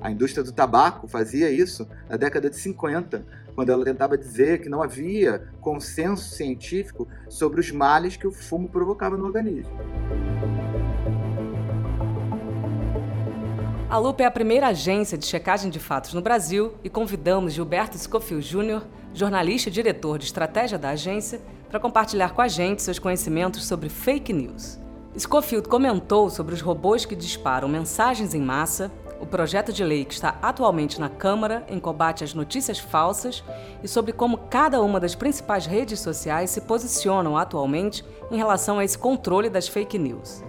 A indústria do tabaco fazia isso na década de 50, quando ela tentava dizer que não havia consenso científico sobre os males que o fumo provocava no organismo. A Lupa é a primeira agência de checagem de fatos no Brasil e convidamos Gilberto Scofield Jr., jornalista e diretor de estratégia da agência, para compartilhar com a gente seus conhecimentos sobre fake news. Scofield comentou sobre os robôs que disparam mensagens em massa, o projeto de lei que está atualmente na Câmara em combate às notícias falsas e sobre como cada uma das principais redes sociais se posicionam atualmente em relação a esse controle das fake news.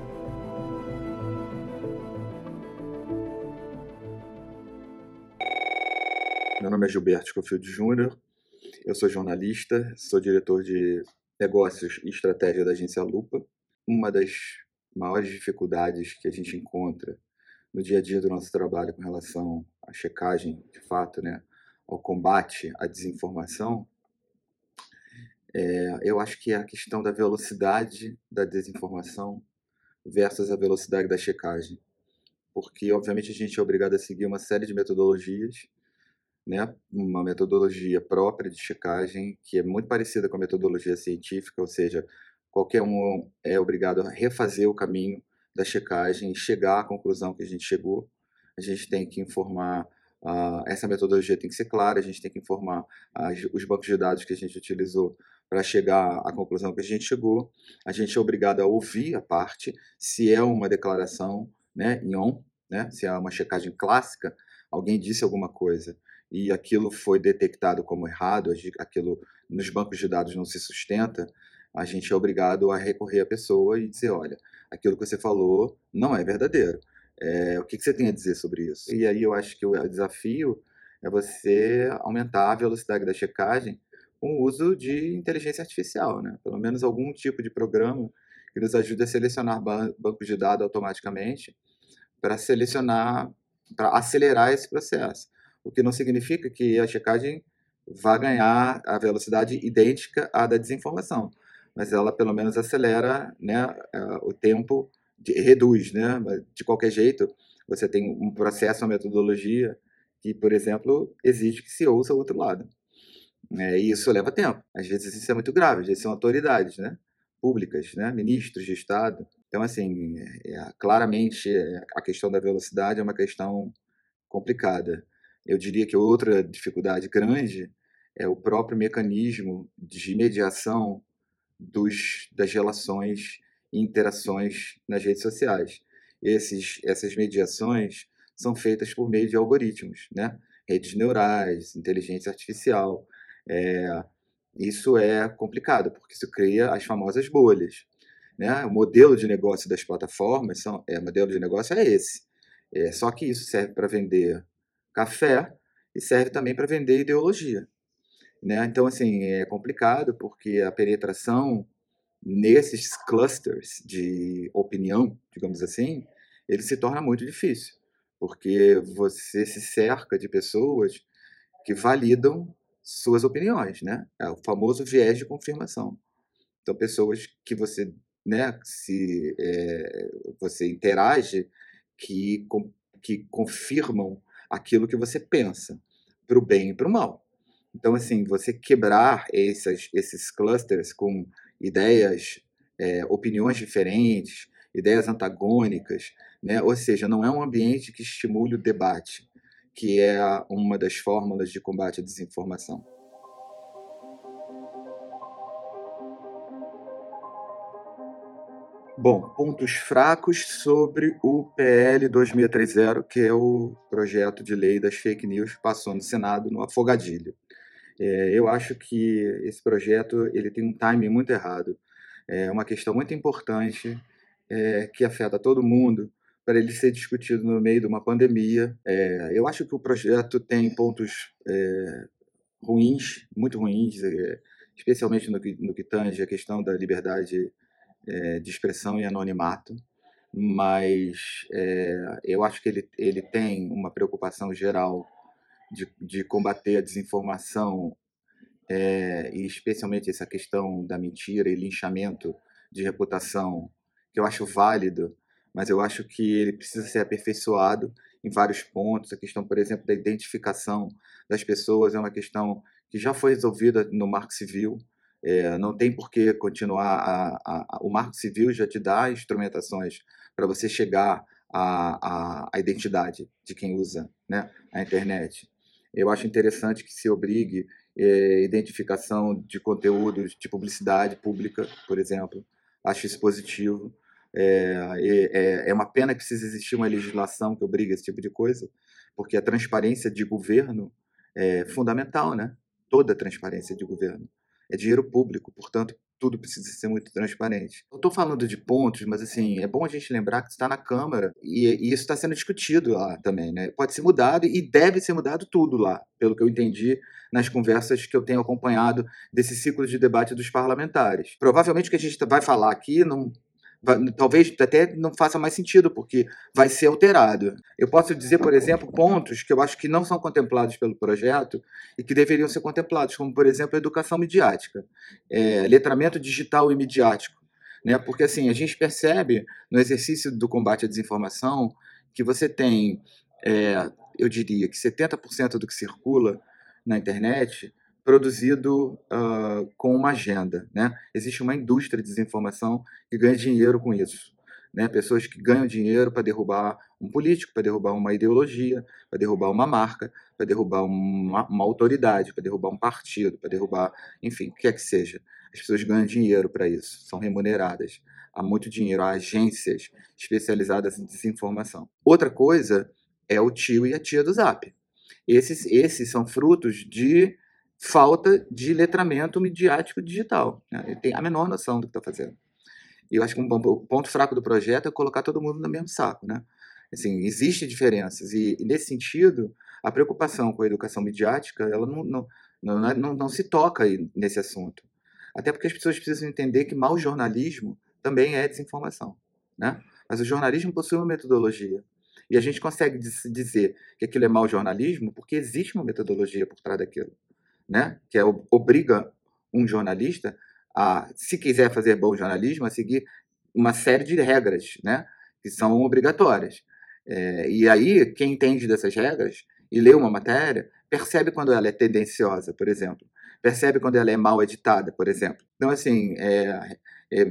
Meu nome é Gilberto Scofield Júnior, eu sou jornalista, sou diretor de negócios e estratégia da agência Lupa. Uma das maiores dificuldades que a gente encontra no dia a dia do nosso trabalho com relação à checagem, de fato, né, ao combate à desinformação, é, eu acho que é a questão da velocidade da desinformação versus a velocidade da checagem. Porque, obviamente, a gente é obrigado a seguir uma série de metodologias né, uma metodologia própria de checagem que é muito parecida com a metodologia científica, ou seja, qualquer um é obrigado a refazer o caminho da checagem e chegar à conclusão que a gente chegou. A gente tem que informar, uh, essa metodologia tem que ser clara, a gente tem que informar uh, os bancos de dados que a gente utilizou para chegar à conclusão que a gente chegou. A gente é obrigado a ouvir a parte, se é uma declaração né, em on, né, se é uma checagem clássica, alguém disse alguma coisa e aquilo foi detectado como errado, aquilo nos bancos de dados não se sustenta, a gente é obrigado a recorrer à pessoa e dizer, olha, aquilo que você falou não é verdadeiro. É, o que, que você tem a dizer sobre isso? E aí eu acho que o desafio é você aumentar a velocidade da checagem com o uso de inteligência artificial, né? Pelo menos algum tipo de programa que nos ajude a selecionar bancos de dados automaticamente para selecionar, para acelerar esse processo o que não significa que a checagem vá ganhar a velocidade idêntica à da desinformação, mas ela pelo menos acelera né, o tempo, de, reduz. Né? De qualquer jeito, você tem um processo, uma metodologia que, por exemplo, exige que se ouça o outro lado. É, e isso leva tempo. Às vezes isso é muito grave, às vezes são autoridades né, públicas, né, ministros de Estado. Então, assim, é, é, claramente a questão da velocidade é uma questão complicada. Eu diria que outra dificuldade grande é o próprio mecanismo de mediação dos, das relações e interações nas redes sociais. Esses, essas mediações são feitas por meio de algoritmos, né? redes neurais, inteligência artificial. É, isso é complicado, porque isso cria as famosas bolhas. Né? O modelo de negócio das plataformas, são, é, modelo de negócio é esse. É, só que isso serve para vender café e serve também para vender ideologia. Né? Então, assim, é complicado porque a penetração nesses clusters de opinião, digamos assim, ele se torna muito difícil, porque você se cerca de pessoas que validam suas opiniões, né? É o famoso viés de confirmação. Então, pessoas que você, né, se é, você interage, que, que confirmam aquilo que você pensa, para o bem e para o mal. Então, assim, você quebrar esses, esses clusters com ideias, é, opiniões diferentes, ideias antagônicas, né? ou seja, não é um ambiente que estimule o debate, que é uma das fórmulas de combate à desinformação. Bom, pontos fracos sobre o PL 2630, que é o projeto de lei das fake news passou no Senado no afogadilho. É, eu acho que esse projeto ele tem um timing muito errado. É uma questão muito importante é, que afeta todo mundo para ele ser discutido no meio de uma pandemia. É, eu acho que o projeto tem pontos é, ruins, muito ruins, é, especialmente no que, no que tange a questão da liberdade é, de expressão e anonimato, mas é, eu acho que ele, ele tem uma preocupação geral de, de combater a desinformação é, e especialmente essa questão da mentira e linchamento de reputação, que eu acho válido, mas eu acho que ele precisa ser aperfeiçoado em vários pontos. A questão, por exemplo, da identificação das pessoas é uma questão que já foi resolvida no Marco Civil. É, não tem por que continuar. A, a, a, o Marco Civil já te dá instrumentações para você chegar à, identidade de quem usa né, a internet. Eu acho interessante que se obrigue é, identificação de conteúdos de publicidade pública, por exemplo. Acho isso positivo. É, é, é uma pena que precise existir uma legislação que obrigue esse tipo de coisa, porque a transparência de governo é fundamental, né? Toda transparência de governo. É dinheiro público, portanto, tudo precisa ser muito transparente. Eu estou falando de pontos, mas assim, é bom a gente lembrar que está na Câmara e, e isso está sendo discutido lá também, né? Pode ser mudado e deve ser mudado tudo lá, pelo que eu entendi nas conversas que eu tenho acompanhado desse ciclo de debate dos parlamentares. Provavelmente o que a gente vai falar aqui não talvez até não faça mais sentido, porque vai ser alterado. Eu posso dizer, por exemplo, pontos que eu acho que não são contemplados pelo projeto e que deveriam ser contemplados, como, por exemplo, a educação midiática, é, letramento digital e midiático. Né? Porque, assim, a gente percebe no exercício do combate à desinformação que você tem, é, eu diria que 70% do que circula na internet produzido uh, com uma agenda. Né? Existe uma indústria de desinformação que ganha dinheiro com isso. Né? Pessoas que ganham dinheiro para derrubar um político, para derrubar uma ideologia, para derrubar uma marca, para derrubar uma, uma autoridade, para derrubar um partido, para derrubar, enfim, o que é que seja. As pessoas ganham dinheiro para isso, são remuneradas. Há muito dinheiro, há agências especializadas em desinformação. Outra coisa é o tio e a tia do Zap. Esses, esses são frutos de falta de letramento midiático digital. Né? Ele tem a menor noção do que está fazendo. E eu acho que um, o ponto fraco do projeto é colocar todo mundo no mesmo saco. Né? Assim, Existem diferenças. E, e, nesse sentido, a preocupação com a educação midiática ela não, não, não, é, não, não se toca nesse assunto. Até porque as pessoas precisam entender que mau jornalismo também é desinformação. Né? Mas o jornalismo possui uma metodologia. E a gente consegue dizer que aquilo é mau jornalismo porque existe uma metodologia por trás daquilo né, que é, obriga um jornalista a, se quiser fazer bom jornalismo, a seguir uma série de regras, né, que são obrigatórias. É, e aí, quem entende dessas regras e lê uma matéria, percebe quando ela é tendenciosa, por exemplo. Percebe quando ela é mal editada, por exemplo. Então, assim, é, é,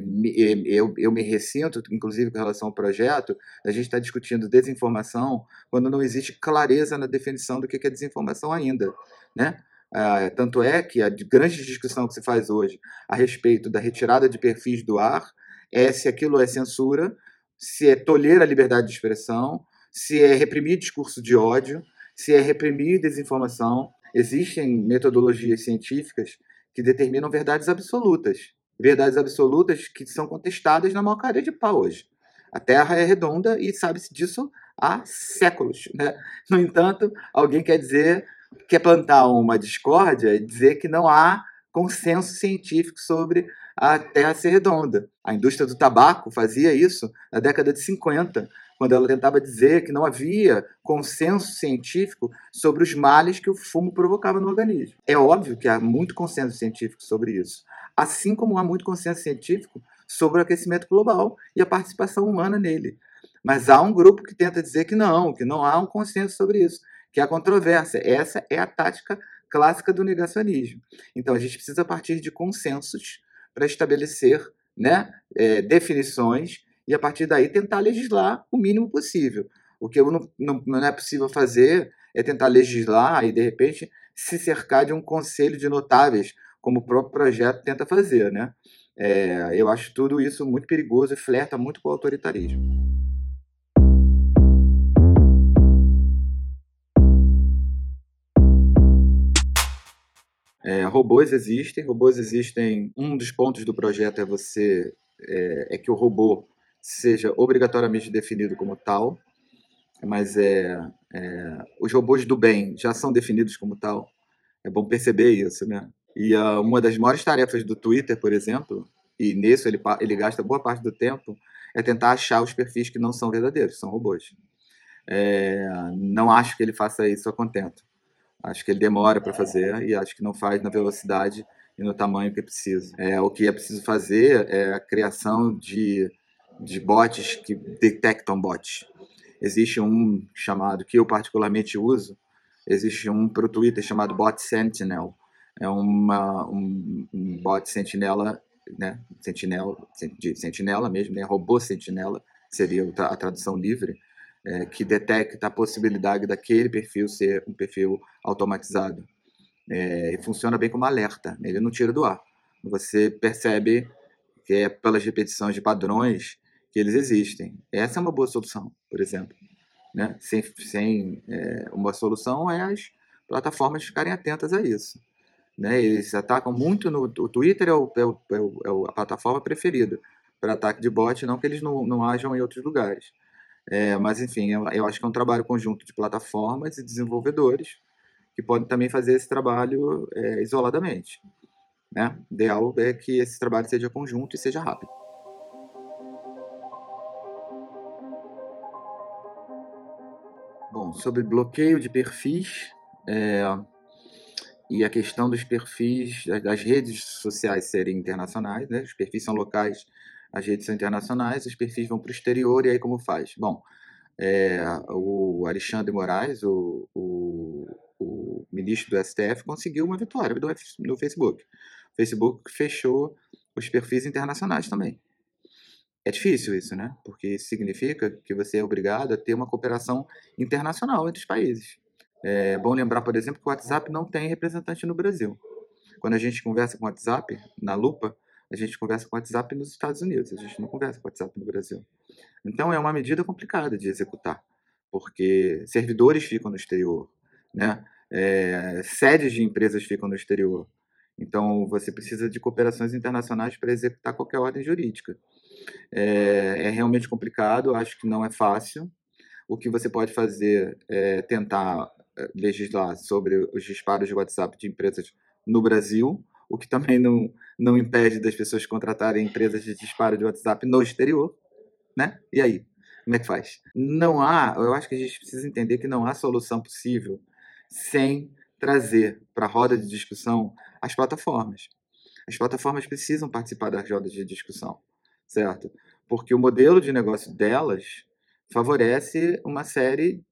eu, eu me ressinto, inclusive com relação ao projeto, a gente está discutindo desinformação quando não existe clareza na definição do que é desinformação ainda. Né? Ah, tanto é que a grande discussão que se faz hoje a respeito da retirada de perfis do ar é se aquilo é censura, se é tolher a liberdade de expressão, se é reprimir discurso de ódio, se é reprimir desinformação. Existem metodologias científicas que determinam verdades absolutas. Verdades absolutas que são contestadas na maior cara de pau hoje. A Terra é redonda e sabe-se disso há séculos. Né? No entanto, alguém quer dizer quer plantar uma discórdia e dizer que não há consenso científico sobre a Terra ser redonda. A indústria do tabaco fazia isso na década de 50, quando ela tentava dizer que não havia consenso científico sobre os males que o fumo provocava no organismo. É óbvio que há muito consenso científico sobre isso, assim como há muito consenso científico sobre o aquecimento global e a participação humana nele. Mas há um grupo que tenta dizer que não, que não há um consenso sobre isso que é a controvérsia. Essa é a tática clássica do negacionismo. Então, a gente precisa partir de consensos para estabelecer né, é, definições e, a partir daí, tentar legislar o mínimo possível. O que não, não, não é possível fazer é tentar legislar e, de repente, se cercar de um conselho de notáveis, como o próprio projeto tenta fazer. Né? É, eu acho tudo isso muito perigoso e flerta muito com o autoritarismo. É, robôs existem, robôs existem. Um dos pontos do projeto é você é, é, que o robô seja obrigatoriamente definido como tal, mas é, é, os robôs do bem já são definidos como tal. É bom perceber isso, né? E uh, uma das maiores tarefas do Twitter, por exemplo, e nisso ele, ele gasta boa parte do tempo, é tentar achar os perfis que não são verdadeiros, são robôs. É, não acho que ele faça isso a contento. Acho que ele demora para fazer e acho que não faz na velocidade e no tamanho que é preciso. É, o que é preciso fazer é a criação de, de bots que detectam bots. Existe um chamado, que eu particularmente uso, existe um para o Twitter chamado Bot Sentinel. É uma, um, um bot sentinela, né? Sentinela, de sentinela mesmo, né? Robô sentinela, seria a tradução livre, é, que detecta a possibilidade daquele perfil ser um perfil automatizado. É, e funciona bem como alerta, ele não tira do ar. Você percebe que é pelas repetições de padrões que eles existem. Essa é uma boa solução, por exemplo. Né? Sem, sem é, uma solução é as plataformas ficarem atentas a isso. Né? Eles atacam muito no o Twitter é, o, é, o, é, é a plataforma preferida para ataque de bot, não que eles não, não ajam em outros lugares. É, mas enfim, eu, eu, acho que é um trabalho conjunto de plataformas e desenvolvedores que podem também fazer esse trabalho é, isoladamente. Né? O ideal é que esse trabalho seja conjunto e seja rápido. Bom, sobre bloqueio de perfis é, e a questão dos perfis das redes sociais serem internacionais, né? os perfis são locais, as redes são internacionais, os perfis vão para o exterior e aí como faz? Bom, é, o Alexandre Moraes, o, o, o, ministro do STF, conseguiu uma vitória do, no Facebook. O Facebook fechou os perfis internacionais também. É difícil isso, né? Porque significa que você é obrigado a ter uma cooperação internacional entre os países. É bom lembrar, por exemplo, que o WhatsApp não tem representante no Brasil. Quando a gente conversa com o WhatsApp, na lupa, a gente conversa com o WhatsApp nos Estados Unidos, a gente não conversa com o WhatsApp no Brasil. Então é uma medida complicada de executar, porque servidores ficam no exterior, né? É, sedes de empresas ficam no exterior. Então você precisa de cooperações internacionais para executar qualquer ordem jurídica. É, é, realmente complicado, acho que não é fácil. O que você pode fazer é tentar é, legislar sobre os disparos de WhatsApp de empresas no Brasil, o que também não, não impede das pessoas contratarem empresas de disparo de WhatsApp no exterior, né? E aí? Como é que faz? Não há, eu acho que a gente precisa entender que não há solução possível sem trazer para a roda de discussão as plataformas. As plataformas precisam participar das rodas de discussão certo? Porque o modelo de negócio delas favorece uma série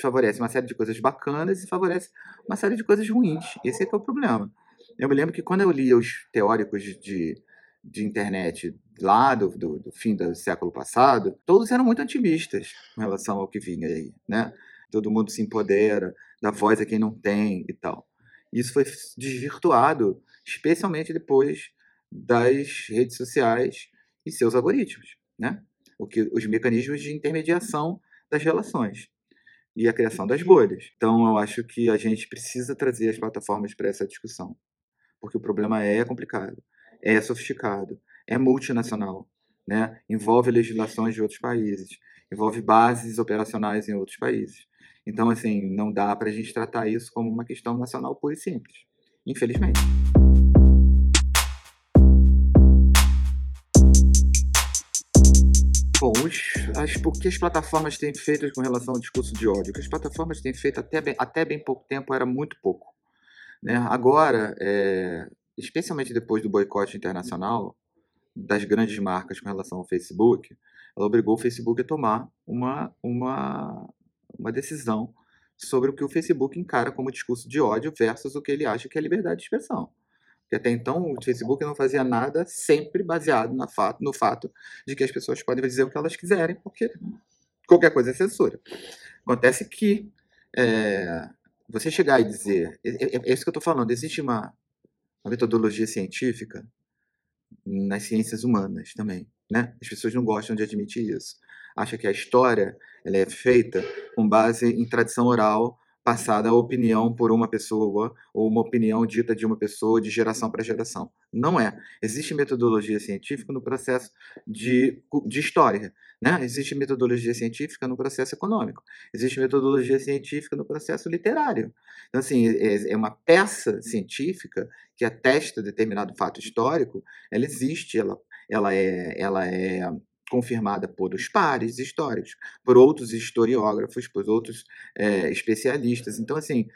favorece uma série de coisas bacanas e favorece uma série de coisas ruins. Esse é que é o problema. Eu me lembro que quando eu lia os teóricos de, de internet lá do, do, do, fim do século passado, todos eram muito otimistas com relação ao que vinha aí, né? Todo mundo se empodera, dá voz a quem não tem e tal. Isso foi desvirtuado, especialmente depois das redes sociais e seus algoritmos, né? O que, os mecanismos de intermediação das relações e a criação das bolhas. Então, eu acho que a gente precisa trazer as plataformas para essa discussão, porque o problema é complicado, é sofisticado, é multinacional, né? envolve legislações de outros países, envolve bases operacionais em outros países. Então, assim, não dá para a gente tratar isso como uma questão nacional pura e simples, infelizmente. Bom, as, o que as plataformas têm feito com relação ao discurso de ódio? O que as plataformas têm feito até bem, até bem pouco tempo era muito pouco. Né? Agora, é, especialmente depois do boicote internacional das grandes marcas com relação ao Facebook, ela obrigou o Facebook a tomar uma, uma, uma decisão sobre o que o Facebook encara como discurso de ódio versus o que ele acha que é liberdade de expressão. Porque até então o Facebook não fazia nada sempre baseado na fato, no fato de que as pessoas podem dizer o que elas quiserem, porque qualquer coisa é censura. Acontece que é, você chegar e dizer. É, é, é isso que eu estou falando. Existe uma, uma metodologia científica nas ciências humanas também. Né? As pessoas não gostam de admitir isso. Acha que a história ela é feita com base em tradição oral passada a opinião por uma pessoa ou uma opinião dita de uma pessoa de geração para geração. Não é. Existe metodologia científica no processo de, de história. Né? Existe metodologia científica no processo econômico. Existe metodologia científica no processo literário. Então, assim, é, é uma peça científica que atesta determinado fato histórico, ela existe, ela, ela é, ela é confirmada por os pares históricos, por outros historiógrafos, por outros é, especialistas. Então, assim,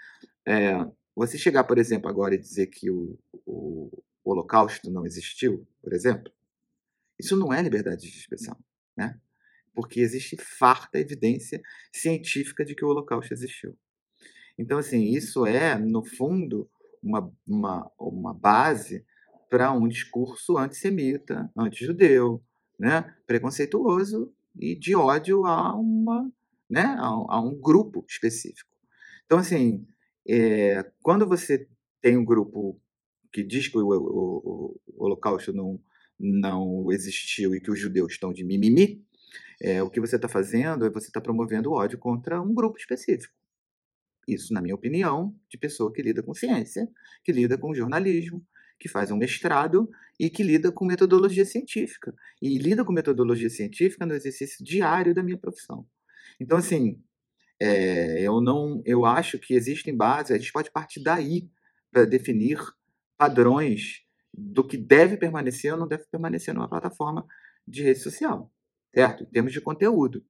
é, você chegar, por exemplo, agora e dizer que o, o, o Holocausto não existiu, por exemplo, isso não é liberdade de expressão. né? Porque existe farta evidência científica de que o Holocausto existiu. Então, assim, isso é, no fundo, uma, uma, uma base para um discurso antissemita, antijudeu, né? preconceituoso e de ódio a, uma, né? a, a um grupo específico. Então, assim, é, quando você tem um grupo que diz que o, o, o Holocausto não, não existiu e que os judeus estão de mimimi, é, o que você está fazendo é você está promovendo ódio contra um grupo específico. Isso, na minha opinião, de pessoa que lida com ciência, que lida com jornalismo, que faz um mestrado e que lida com metodologia científica. E lida com metodologia científica no exercício diário da minha profissão. Então, assim, é, eu não, eu acho que existem bases, a gente pode partir daí para definir padrões do que deve permanecer ou não deve permanecer numa plataforma de rede social, certo? Em termos de conteúdo.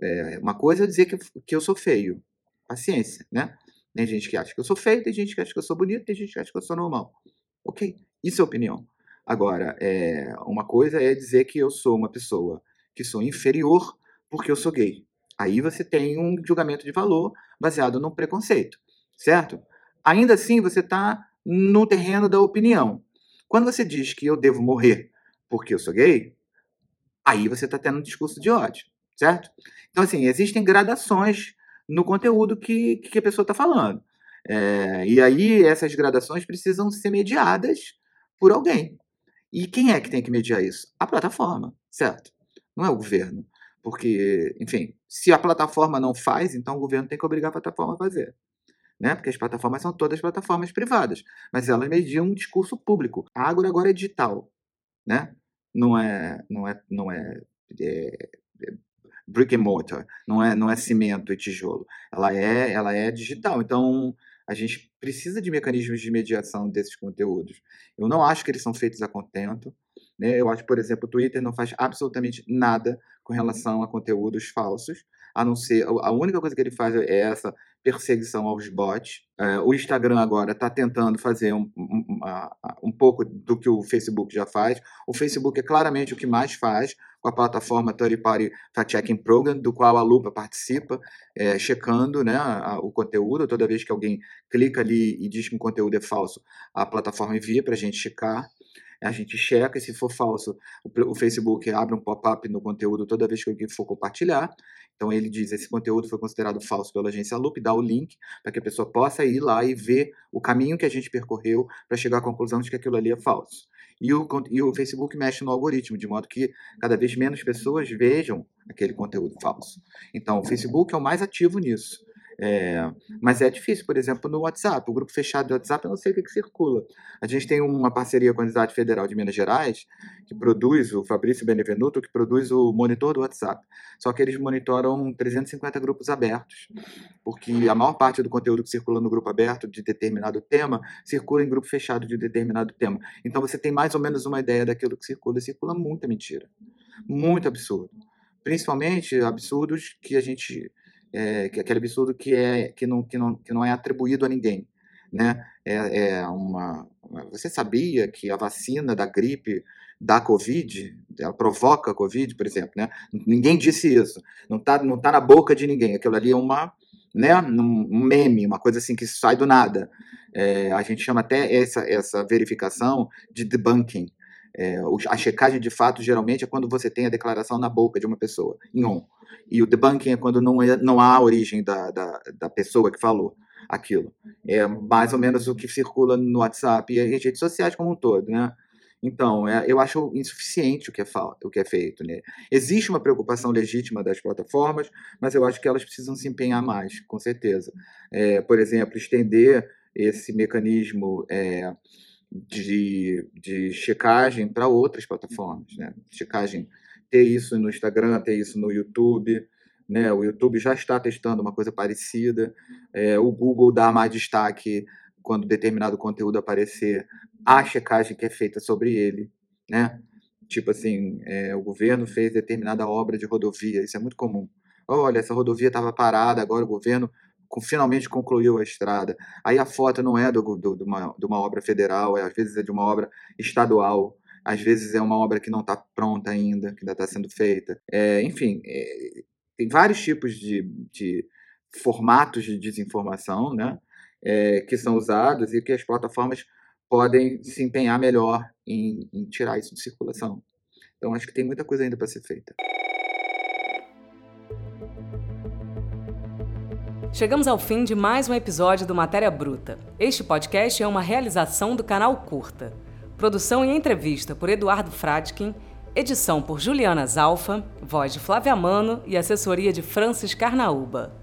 É, uma coisa é dizer que, que eu sou feio, Paciência, né? Tem gente que acha que eu sou feio, tem gente que acha que eu sou bonito, tem gente que acha que eu sou normal. Ok, isso é opinião. Agora, é, uma coisa é dizer que eu sou uma pessoa que sou inferior porque eu sou gay. Aí você tem um julgamento de valor baseado num preconceito, certo? Ainda assim, você está no terreno da opinião. Quando você diz que eu devo morrer porque eu sou gay, aí você está tendo um discurso de ódio, certo? Então, assim, existem gradações no conteúdo que, que a pessoa está falando. É, e aí essas gradações precisam ser mediadas por alguém. E quem é que tem que mediar isso? A plataforma, certo? Não é o governo. Porque, enfim, se a plataforma não faz, então o governo tem que obrigar a plataforma a fazer. Né? Porque as plataformas são todas plataformas privadas, mas elas mediam um discurso público. A Ágora agora é digital, né? Não é, não é, não é, é brick and mortar, não é, não é cimento e tijolo. Ela é, ela é digital. Então, a gente precisa de mecanismos de mediação desses conteúdos. Eu não acho que eles são feitos a contento. Né? Eu acho, por exemplo, o Twitter não faz absolutamente nada com relação a conteúdos falsos, a não ser. A única coisa que ele faz é essa perseguição aos bots. É, o Instagram agora está tentando fazer um, um, um, pouco do que o Facebook já faz. O Facebook é claramente o que mais faz com a plataforma Third Party Fact Checking Program, do qual a Lupa participa, é, checando né, a, o conteúdo. Toda vez que alguém clica ali e diz que um conteúdo é falso, a plataforma envia para a gente checar a gente checa, e se for falso, o, o Facebook abre um pop-up no conteúdo toda vez que alguém for compartilhar. Então ele diz: esse conteúdo foi considerado falso pela agência Loop, dá o link para que a pessoa possa ir lá e ver o caminho que a gente percorreu para chegar à conclusão de que aquilo ali é falso. E o, e o Facebook mexe no algoritmo, de modo que cada vez menos pessoas vejam aquele conteúdo falso. Então o Facebook é o mais ativo nisso. É, mas é difícil, por exemplo, no WhatsApp, o grupo fechado do WhatsApp, eu não sei o que, que circula. A gente tem uma parceria com a Universidade Federal de Minas Gerais, que produz, o Fabrício Benevenuto, que produz o monitor do WhatsApp. Só que eles monitoram 350 grupos abertos, porque a maior parte do conteúdo que circula no grupo aberto de determinado tema circula em grupo fechado de determinado tema. Então você tem mais ou menos uma ideia daquilo que circula, e circula muita mentira. Muito absurdo. Principalmente absurdos que a gente é, que aquele absurdo que é que não, que não, que não é atribuído a ninguém, né? É, é uma, você sabia que a vacina da gripe da Covid, ela provoca Covid, por exemplo, né? Ninguém disse isso, não está não tá na boca de ninguém. Aquilo ali é uma, né? Um meme, uma coisa assim que sai do nada. É, a gente chama até essa essa verificação de debunking. É, a checagem de fato geralmente é quando você tem a declaração na boca de uma pessoa, em on. E o debunking é quando não, é, não há a origem da, da, da pessoa que falou aquilo. É mais ou menos o que circula no WhatsApp e as redes sociais como um todo, né? Então, é, eu acho insuficiente o que é, o que é feito. Né? Existe uma preocupação legítima das plataformas, mas eu acho que elas precisam se empenhar mais, com certeza. É, por exemplo, estender esse mecanismo é, de, de checagem para outras plataformas. Né? Checagem ter isso no Instagram, ter isso no YouTube. Né? O YouTube já está testando uma coisa parecida. É, o Google dá mais destaque quando determinado conteúdo aparecer à checagem que é feita sobre ele. Né? Tipo assim, é, o governo fez determinada obra de rodovia, isso é muito comum. Olha, essa rodovia estava parada, agora o governo finalmente concluiu a estrada. Aí a foto não é do, do, de, uma, de uma obra federal, é, às vezes é de uma obra estadual às vezes é uma obra que não está pronta ainda, que ainda está sendo feita. É, enfim, é, tem vários tipos de, de, formatos de desinformação né, é, que são usados e que as plataformas podem se empenhar melhor em, em tirar isso de circulação. Então, acho que tem muita coisa ainda para ser feita. Chegamos ao fim de mais um episódio do Matéria Bruta. Este podcast é uma realização do canal Curta. Produção e entrevista por Eduardo Fradkin, edição por Juliana Zalfa, voz de Flávia Mano e assessoria de Francis Carnaúba.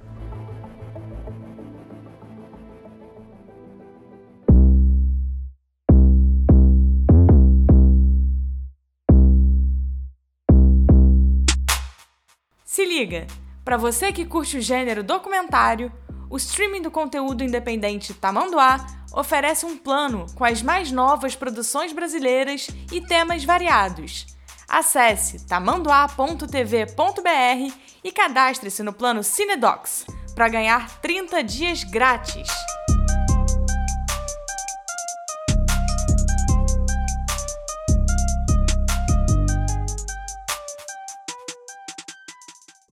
Se liga! Para você que curte o gênero documentário, o streaming do conteúdo independente Tamanduá oferece um plano com as mais novas produções brasileiras e temas variados. Acesse tamanduá.tv.br e cadastre-se no plano Cinedocs para ganhar 30 dias grátis.